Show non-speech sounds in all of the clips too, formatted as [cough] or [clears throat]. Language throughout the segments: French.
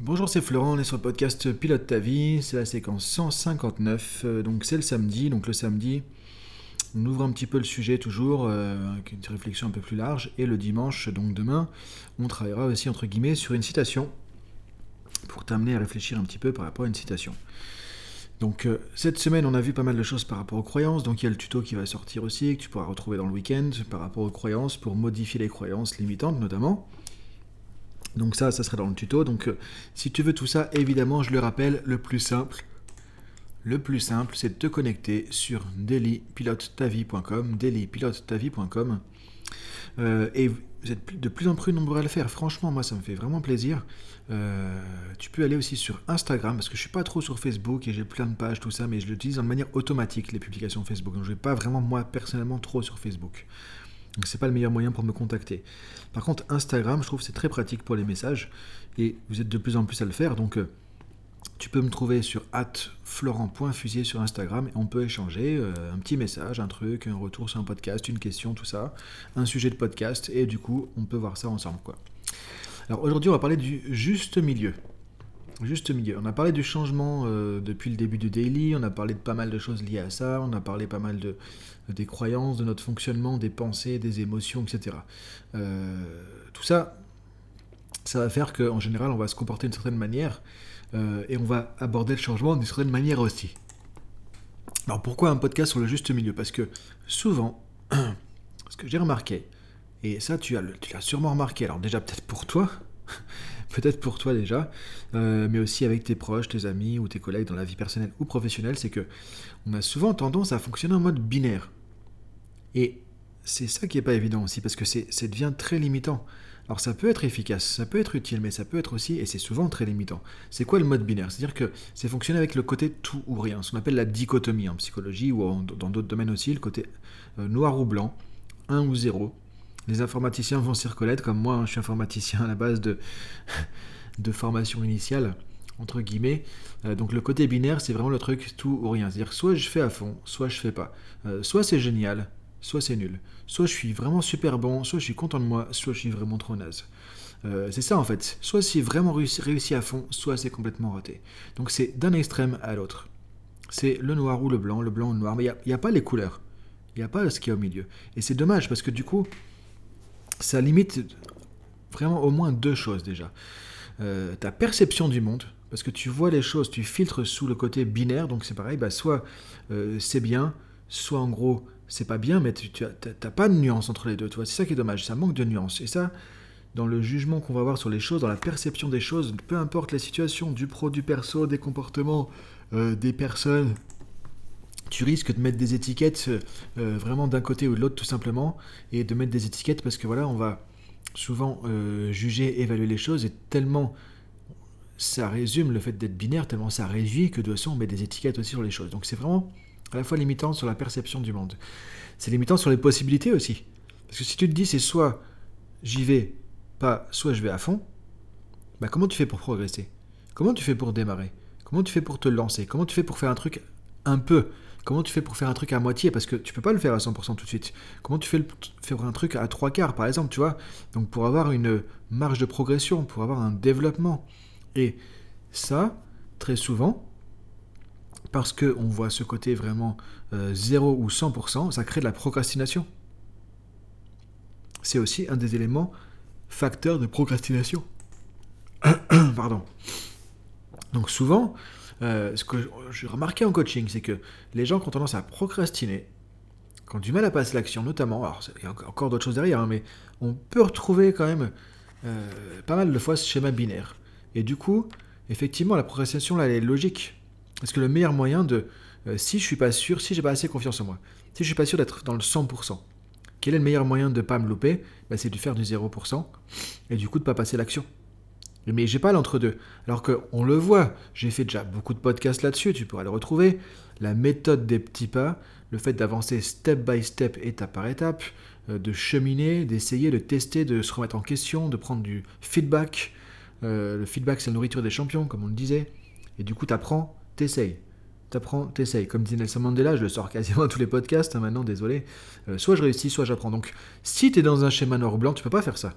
Bonjour, c'est Florent, on est sur le podcast Pilote ta vie, c'est la séquence 159, euh, donc c'est le samedi, donc le samedi, on ouvre un petit peu le sujet toujours, euh, avec une réflexion un peu plus large, et le dimanche, donc demain, on travaillera aussi entre guillemets sur une citation, pour t'amener à réfléchir un petit peu par rapport à une citation. Donc euh, cette semaine, on a vu pas mal de choses par rapport aux croyances, donc il y a le tuto qui va sortir aussi, que tu pourras retrouver dans le week-end, par rapport aux croyances, pour modifier les croyances limitantes notamment. Donc ça, ça serait dans le tuto. Donc euh, si tu veux tout ça, évidemment, je le rappelle, le plus simple, le plus simple, c'est de te connecter sur dailypilotetavie.com, dailypilotetavie.com. Euh, et vous êtes de plus en plus nombreux à le faire. Franchement, moi, ça me fait vraiment plaisir. Euh, tu peux aller aussi sur Instagram, parce que je suis pas trop sur Facebook et j'ai plein de pages, tout ça, mais je l'utilise en manière automatique, les publications Facebook. Donc je vais pas vraiment, moi, personnellement, trop sur Facebook. Donc c'est pas le meilleur moyen pour me contacter. Par contre, Instagram, je trouve c'est très pratique pour les messages et vous êtes de plus en plus à le faire. Donc euh, tu peux me trouver sur florent.fusier sur Instagram et on peut échanger euh, un petit message, un truc, un retour sur un podcast, une question, tout ça, un sujet de podcast et du coup on peut voir ça ensemble quoi. Alors aujourd'hui on va parler du juste milieu. Juste milieu. On a parlé du changement euh, depuis le début du daily, on a parlé de pas mal de choses liées à ça, on a parlé pas mal de, des croyances, de notre fonctionnement, des pensées, des émotions, etc. Euh, tout ça, ça va faire qu'en général, on va se comporter d'une certaine manière euh, et on va aborder le changement d'une certaine manière aussi. Alors pourquoi un podcast sur le juste milieu? Parce que souvent, [clears throat] ce que j'ai remarqué, et ça tu l'as sûrement remarqué, alors déjà peut-être pour toi, peut-être pour toi déjà, euh, mais aussi avec tes proches, tes amis ou tes collègues dans la vie personnelle ou professionnelle, c'est que on a souvent tendance à fonctionner en mode binaire. Et c'est ça qui n'est pas évident aussi, parce que ça devient très limitant. Alors ça peut être efficace, ça peut être utile, mais ça peut être aussi, et c'est souvent très limitant. C'est quoi le mode binaire? C'est-à-dire que c'est fonctionner avec le côté tout ou rien, ce qu'on appelle la dichotomie en psychologie ou dans d'autres domaines aussi, le côté euh, noir ou blanc, 1 ou 0, les informaticiens vont s'y reconnaître, comme moi, hein, je suis informaticien à la base de, [laughs] de formation initiale, entre guillemets. Euh, donc le côté binaire, c'est vraiment le truc tout ou rien. C'est-à-dire soit je fais à fond, soit je fais pas. Euh, soit c'est génial, soit c'est nul. Soit je suis vraiment super bon, soit je suis content de moi, soit je suis vraiment trop naze. Euh, c'est ça en fait. Soit c'est vraiment réussi, à fond, soit c'est complètement raté. Donc c'est d'un extrême à l'autre. C'est le noir ou le blanc, le blanc ou le noir, mais il n'y a, a, pas les couleurs. Il n'y a pas ce qu'il y a au milieu. Et c'est dommage parce que du coup, ça limite vraiment au moins deux choses déjà. Euh, ta perception du monde, parce que tu vois les choses, tu filtres sous le côté binaire, donc c'est pareil, bah soit euh, c'est bien, soit en gros c'est pas bien, mais tu n'as pas de nuance entre les deux, c'est ça qui est dommage, ça manque de nuance. Et ça, dans le jugement qu'on va avoir sur les choses, dans la perception des choses, peu importe la situation, du pro, du perso, des comportements, euh, des personnes, tu risques de mettre des étiquettes euh, vraiment d'un côté ou de l'autre tout simplement, et de mettre des étiquettes parce que voilà, on va souvent euh, juger, évaluer les choses, et tellement ça résume le fait d'être binaire, tellement ça réduit que de toute façon on met des étiquettes aussi sur les choses. Donc c'est vraiment à la fois limitant sur la perception du monde. C'est limitant sur les possibilités aussi. Parce que si tu te dis c'est soit j'y vais pas, soit je vais à fond, bah comment tu fais pour progresser? Comment tu fais pour démarrer? Comment tu fais pour te lancer? Comment tu fais pour faire un truc un peu Comment tu fais pour faire un truc à moitié? Parce que tu peux pas le faire à 100% tout de suite. Comment tu fais faire un truc à trois quarts, par exemple, tu vois? Donc pour avoir une marge de progression, pour avoir un développement. Et ça, très souvent, parce qu'on voit ce côté vraiment 0 euh, ou 100%, ça crée de la procrastination. C'est aussi un des éléments facteurs de procrastination. [coughs] Pardon. Donc souvent, euh, ce que j'ai remarqué en coaching, c'est que les gens qui ont tendance à procrastiner, qui ont du mal à passer l'action, notamment, alors il y a encore d'autres choses derrière, hein, mais on peut retrouver quand même euh, pas mal de fois ce schéma binaire. Et du coup, effectivement, la procrastination, là, elle est logique. Parce que le meilleur moyen de, euh, si je suis pas sûr, si j'ai pas assez confiance en moi, si je suis pas sûr d'être dans le 100%, quel est le meilleur moyen de ne pas me louper? Bah, C'est de faire du 0% et du coup de ne pas passer l'action. Mais j'ai pas l'entre-deux. Alors qu'on le voit, j'ai fait déjà beaucoup de podcasts là-dessus, tu pourras le retrouver. La méthode des petits pas, le fait d'avancer step by step, étape par étape, euh, de cheminer, d'essayer, de tester, de se remettre en question, de prendre du feedback. Euh, le feedback, c'est la nourriture des champions, comme on le disait. Et du coup, t'apprends, t'essayes. T'apprends, t'essayes. Comme disait Nelson Mandela, je le sors quasiment à tous les podcasts hein, maintenant, désolé. Euh, soit je réussis, soit j'apprends. Donc, si tu es dans un schéma noir-blanc, tu peux pas faire ça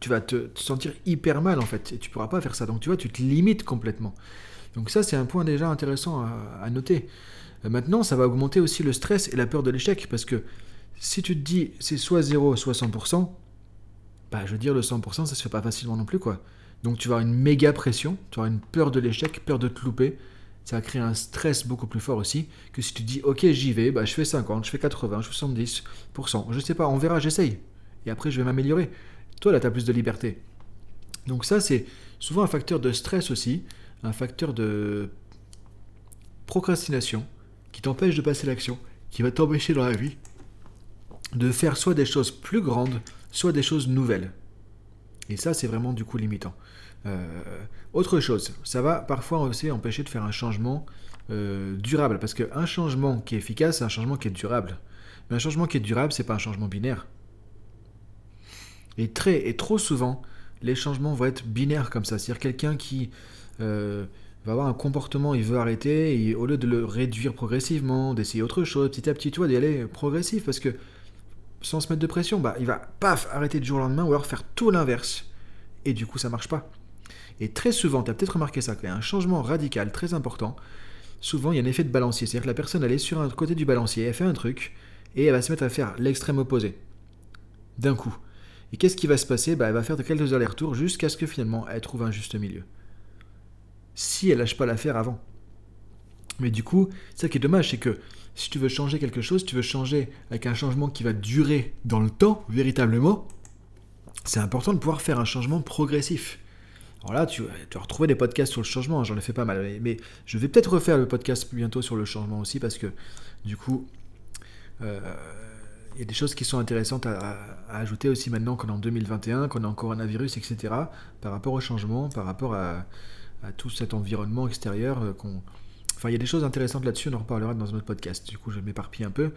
tu vas te, sentir hyper mal en fait, et tu pourras pas faire ça. Donc tu vois, tu te limites complètement. Donc ça, c'est un point déjà intéressant à, noter. Euh, maintenant, ça va augmenter aussi le stress et la peur de l'échec, parce que si tu te dis c'est soit 0, soit 100%, bah je veux dire le 100%, ça se fait pas facilement non plus quoi. Donc tu vas avoir une méga pression, tu auras une peur de l'échec, peur de te louper. Ça va créer un stress beaucoup plus fort aussi que si tu dis ok j'y vais, bah, je fais 50, je fais 80, je fais 70%. Je sais pas, on verra, j'essaye. Et après je vais m'améliorer. Toi là tu as plus de liberté. Donc ça c'est souvent un facteur de stress aussi, un facteur de procrastination qui t'empêche de passer l'action, qui va t'empêcher dans la vie de faire soit des choses plus grandes, soit des choses nouvelles. Et ça, c'est vraiment du coup limitant. Euh, autre chose, ça va parfois aussi empêcher de faire un changement euh, durable, parce qu'un changement qui est efficace, c'est un changement qui est durable. Mais un changement qui est durable, c'est pas un changement binaire. Et très et trop souvent, les changements vont être binaires comme ça. C'est-à-dire quelqu'un qui euh, va avoir un comportement, il veut arrêter, et au lieu de le réduire progressivement, d'essayer autre chose, petit à petit, tu vois, d'y aller progressif, parce que sans se mettre de pression, bah, il va paf arrêter du jour au lendemain ou alors faire tout l'inverse. Et du coup, ça marche pas. Et très souvent, tu as peut-être remarqué ça, qu'il y a un changement radical très important. Souvent, il y a un effet de balancier. C'est-à-dire que la personne, elle est sur un côté du balancier, elle fait un truc, et elle va se mettre à faire l'extrême opposé. D'un coup. Et qu'est-ce qui va se passer? Bah, Elle va faire de quelques allers-retours jusqu'à ce que finalement, elle trouve un juste milieu. Si elle lâche pas l'affaire avant. Mais du coup, ça qui est dommage, c'est que si tu veux changer quelque chose, tu veux changer avec un changement qui va durer dans le temps, véritablement, c'est important de pouvoir faire un changement progressif. Alors là, tu, tu vas retrouver des podcasts sur le changement, hein, j'en ai fait pas mal. Mais je vais peut-être refaire le podcast bientôt sur le changement aussi, parce que du coup, euh, il y a des choses qui sont intéressantes à, ajouter aussi maintenant qu'on est en 2021, qu'on est en coronavirus, etc., par rapport au changement, par rapport à, tout cet environnement extérieur euh, Enfin, il y a des choses intéressantes là-dessus, on en reparlera dans un autre podcast. Du coup, je m'éparpille un peu.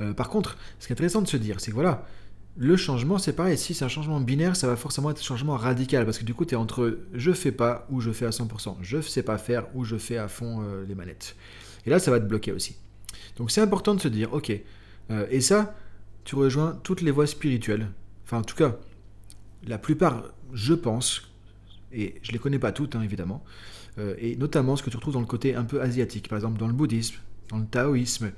Euh, par contre, ce qui est intéressant de se dire, c'est que voilà, le changement, c'est pareil. Si c'est un changement binaire, ça va forcément être un changement radical. Parce que du coup, tu es entre je fais pas ou je fais à 100%. Je sais pas faire ou je fais à fond euh, les manettes. Et là, ça va te bloquer aussi. Donc, c'est important de se dire, ok. Et ça, tu rejoins toutes les voies spirituelles. Enfin, en tout cas, la plupart, je pense, et je les connais pas toutes, hein, évidemment, euh, et notamment ce que tu retrouves dans le côté un peu asiatique, par exemple dans le bouddhisme, dans le taoïsme.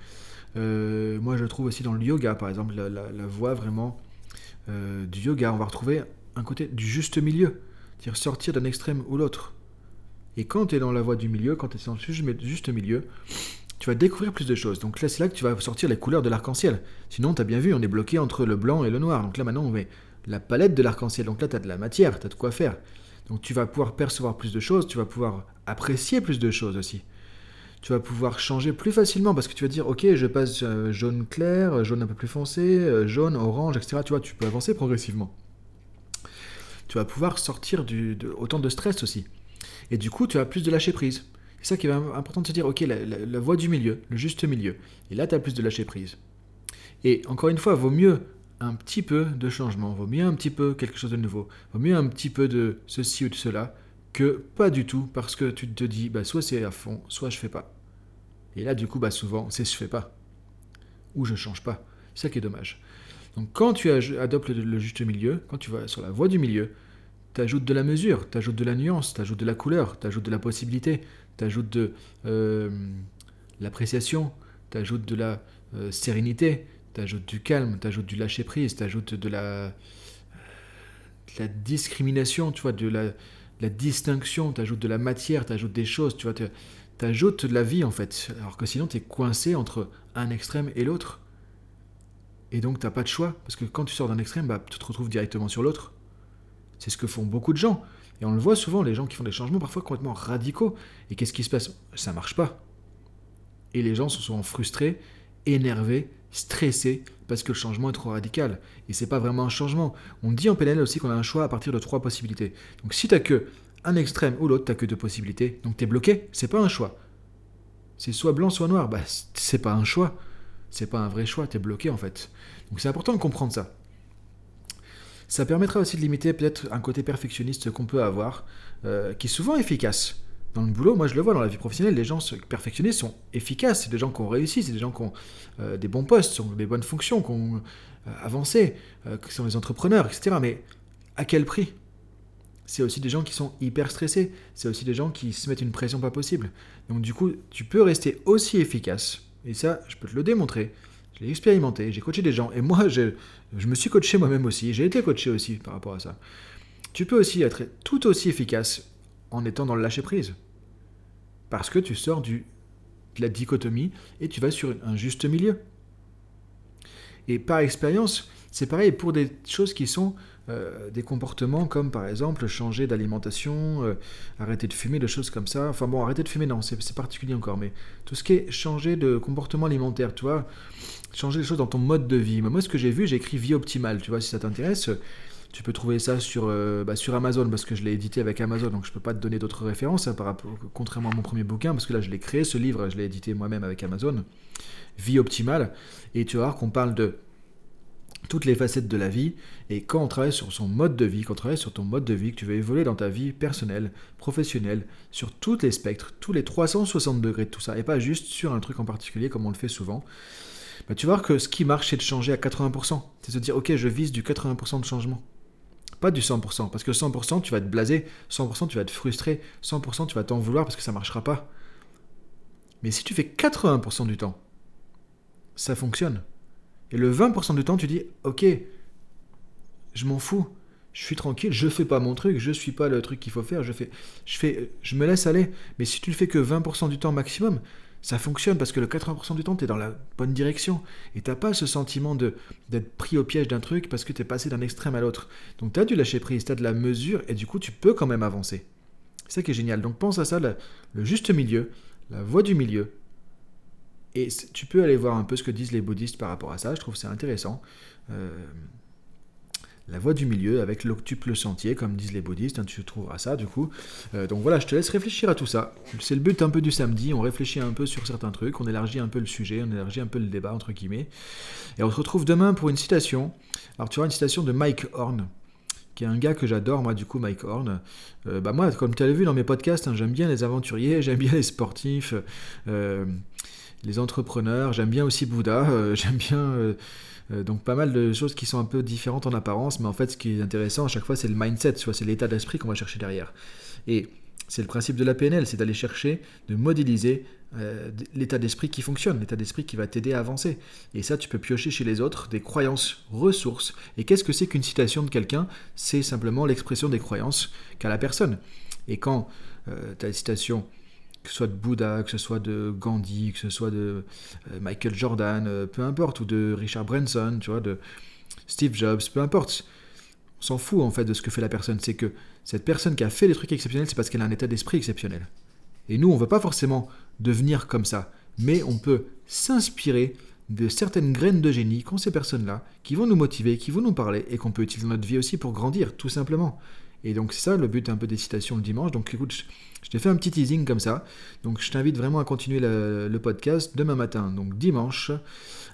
Euh, moi, je trouve aussi dans le yoga, par exemple, la, voie vraiment euh, du yoga. On va retrouver un côté du juste milieu, c'est-à-dire sortir d'un extrême ou l'autre. Et quand tu es dans la voie du milieu, quand tu es dans le juste milieu, tu vas découvrir plus de choses. Donc là, c'est là que tu vas sortir les couleurs de l'arc-en-ciel. Sinon, tu as bien vu, on est bloqué entre le blanc et le noir. Donc là, maintenant, on met la palette de l'arc-en-ciel. Donc là, tu as de la matière, tu as de quoi faire. Donc tu vas pouvoir percevoir plus de choses, tu vas pouvoir apprécier plus de choses aussi. Tu vas pouvoir changer plus facilement parce que tu vas dire ok je passe euh, jaune clair, jaune un peu plus foncé, euh, jaune, orange, etc. Tu vois, tu peux avancer progressivement. Tu vas pouvoir sortir autant de stress aussi. Et du coup, tu as plus de lâcher prise. C'est ça qui est important de se dire ok, la, voie du milieu, le juste milieu. Et là, tu as plus de lâcher prise. Et encore une fois, vaut mieux un petit peu de changement, vaut mieux un petit peu quelque chose de nouveau, vaut mieux un petit peu de ceci ou de cela, que pas du tout, parce que tu te dis, bah, soit c'est à fond, soit je fais pas. Et là, du coup, bah, souvent, c'est je fais pas, ou je change pas. C'est ça qui est dommage. Donc quand tu adoptes le, juste milieu, quand tu vas sur la voie du milieu, tu ajoutes de la mesure, tu ajoutes de la nuance, tu ajoutes de la couleur, tu ajoutes de la possibilité, tu ajoutes de euh, l'appréciation, tu ajoutes de la euh, sérénité, T'ajoutes du calme, t'ajoutes du lâcher prise, t'ajoutes de la, discrimination, tu vois, de la, la distinction, t'ajoutes de la matière, t'ajoutes des choses, tu vois, t'ajoutes de la vie en fait. Alors que sinon t'es coincé entre un extrême et l'autre. Et donc t'as pas de choix, parce que quand tu sors d'un extrême, bah, tu te retrouves directement sur l'autre. C'est ce que font beaucoup de gens. Et on le voit souvent, les gens qui font des changements parfois complètement radicaux. Et qu'est-ce qui se passe? Ça marche pas. Et les gens sont souvent frustrés, énervés, stressé parce que le changement est trop radical. Et c'est pas vraiment un changement. On dit en PNL aussi qu'on a un choix à partir de trois possibilités. Donc si t'as que un extrême ou l'autre, t'as que deux possibilités. Donc t'es bloqué, c'est pas un choix. C'est soit blanc, soit noir. Bah, c'est pas un choix. C'est pas un vrai choix, t'es bloqué en fait. Donc c'est important de comprendre ça. Ça permettra aussi de limiter peut-être un côté perfectionniste qu'on peut avoir, euh, qui est souvent efficace dans le boulot, moi je le vois dans la vie professionnelle, les gens perfectionnés sont efficaces, c'est des gens qui ont réussi, c'est des gens qui ont euh, des bons postes, qui ont des bonnes fonctions, qui ont euh, avancé, qui sont des entrepreneurs, etc. Mais à quel prix? C'est aussi des gens qui sont hyper stressés. C'est aussi des gens qui se mettent une pression pas possible. Donc du coup, tu peux rester aussi efficace. Et ça, je peux te le démontrer. Je l'ai expérimenté, j'ai coaché des gens. Et moi, je, me suis coaché moi-même aussi. J'ai été coaché aussi par rapport à ça. Tu peux aussi être tout aussi efficace en étant dans le lâcher-prise. Parce que tu sors de la dichotomie et tu vas sur un juste milieu. Et par expérience, c'est pareil pour des choses qui sont euh, des comportements comme par exemple changer d'alimentation, euh, arrêter de fumer, des choses comme ça. Enfin bon, arrêter de fumer, non, c'est particulier encore, mais tout ce qui est changer de comportement alimentaire, tu vois, changer les choses dans ton mode de vie. Moi, ce que j'ai vu, j'ai écrit vie optimale, tu vois, si ça t'intéresse. Tu peux trouver ça sur, euh, bah, Amazon parce que je l'ai édité avec Amazon, donc je ne peux pas te donner d'autres références, hein, par rapport, contrairement à mon premier bouquin, parce que là je l'ai créé, ce livre, je l'ai édité moi-même avec Amazon. Vie optimale. Et tu vas voir qu'on parle de toutes les facettes de la vie. Et quand on travaille sur son mode de vie, quand on travaille sur ton mode de vie, que tu veux évoluer dans ta vie personnelle, professionnelle, sur tous les spectres, tous les 360 degrés de tout ça, et pas juste sur un truc en particulier comme on le fait souvent, bah, tu vas voir que ce qui marche, c'est de changer à 80%. C'est de se dire, ok, je vise du 80% de changement. Pas du 100%, parce que 100%, tu vas te blaser, 100%, tu vas te frustrer, 100%, tu vas t'en vouloir parce que ça marchera pas. Mais si tu fais 80% du temps, ça fonctionne. Et le 20% du temps, tu dis, ok, je m'en fous, je suis tranquille, je fais pas mon truc, je suis pas le truc qu'il faut faire, je fais, je fais, je me laisse aller. Mais si tu le fais que 20% du temps maximum, ça fonctionne parce que le 80% du temps, tu es dans la bonne direction. Et t'as pas ce sentiment d'être pris au piège d'un truc parce que tu es passé d'un extrême à l'autre. Donc tu as du lâcher prise, tu as de la mesure et du coup, tu peux quand même avancer. C'est ça qui est génial. Donc pense à ça, le juste milieu, la voie du milieu, et tu peux aller voir un peu ce que disent les bouddhistes par rapport à ça, je trouve c'est intéressant. Euh, la voie du milieu avec l'octuple sentier, comme disent les bouddhistes, hein, tu trouveras ça du coup. Euh, donc voilà, je te laisse réfléchir à tout ça. C'est le but un peu du samedi, on réfléchit un peu sur certains trucs, on élargit un peu le sujet, on élargit un peu le débat, entre guillemets. Et on se retrouve demain pour une citation. Alors tu auras une citation de Mike Horn, qui est un gars que j'adore, moi, du coup, Mike Horn. Euh, bah, moi, comme tu l'as vu dans mes podcasts, hein, j'aime bien les aventuriers, [laughs] j'aime bien les sportifs les entrepreneurs, j'aime bien aussi Bouddha, euh, [laughs] j'aime bien euh, euh, donc pas mal de choses qui sont un peu différentes en apparence, mais en fait ce qui est intéressant à chaque fois c'est le mindset, c'est l'état d'esprit qu'on va chercher derrière. Et c'est le principe de la PNL, c'est d'aller chercher, de modéliser l'état d'esprit qui fonctionne, l'état d'esprit qui va t'aider à avancer. Et ça, tu peux piocher chez les autres des croyances, ressources. Et qu'est-ce que c'est qu'une citation de quelqu'un? C'est simplement l'expression des croyances qu'a la personne. Et quand tu as une citation que ce soit de Bouddha, que ce soit de Gandhi, que ce soit de euh, Michael Jordan, euh, peu importe, ou de Richard Branson, tu vois, de Steve Jobs, peu importe. On s'en fout en fait de ce que fait la personne. C'est que cette personne qui a fait des trucs exceptionnels, c'est parce qu'elle a un état d'esprit exceptionnel. Et nous, on ne veut pas forcément devenir comme ça, mais on peut s'inspirer de certaines graines de génie qu'ont ces personnes-là, qui vont nous motiver, qui vont nous parler, et qu'on peut utiliser dans notre vie aussi pour grandir, tout simplement. Et donc c'est ça le but un peu des citations le dimanche. Donc écoute, je, t'ai fait un petit teasing comme ça. Donc je t'invite vraiment à continuer le, podcast demain matin, donc dimanche,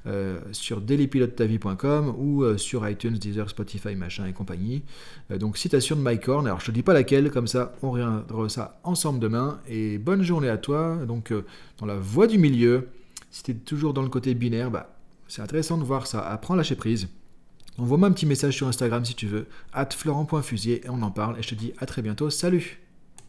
euh, sur dailypilotetavie.com ou euh, sur iTunes, Deezer, Spotify, machin et compagnie. Euh, donc citation de Mike Horn. Alors je te dis pas laquelle, comme ça on reviendra ça ensemble demain. Et bonne journée à toi. Donc dans la voie du milieu, si tu es toujours dans le côté binaire, bah, c'est intéressant de voir ça. Apprends à lâcher prise. Envoie-moi un petit message sur Instagram si tu veux, at florent.fusier, et on en parle, et je te dis à très bientôt, salut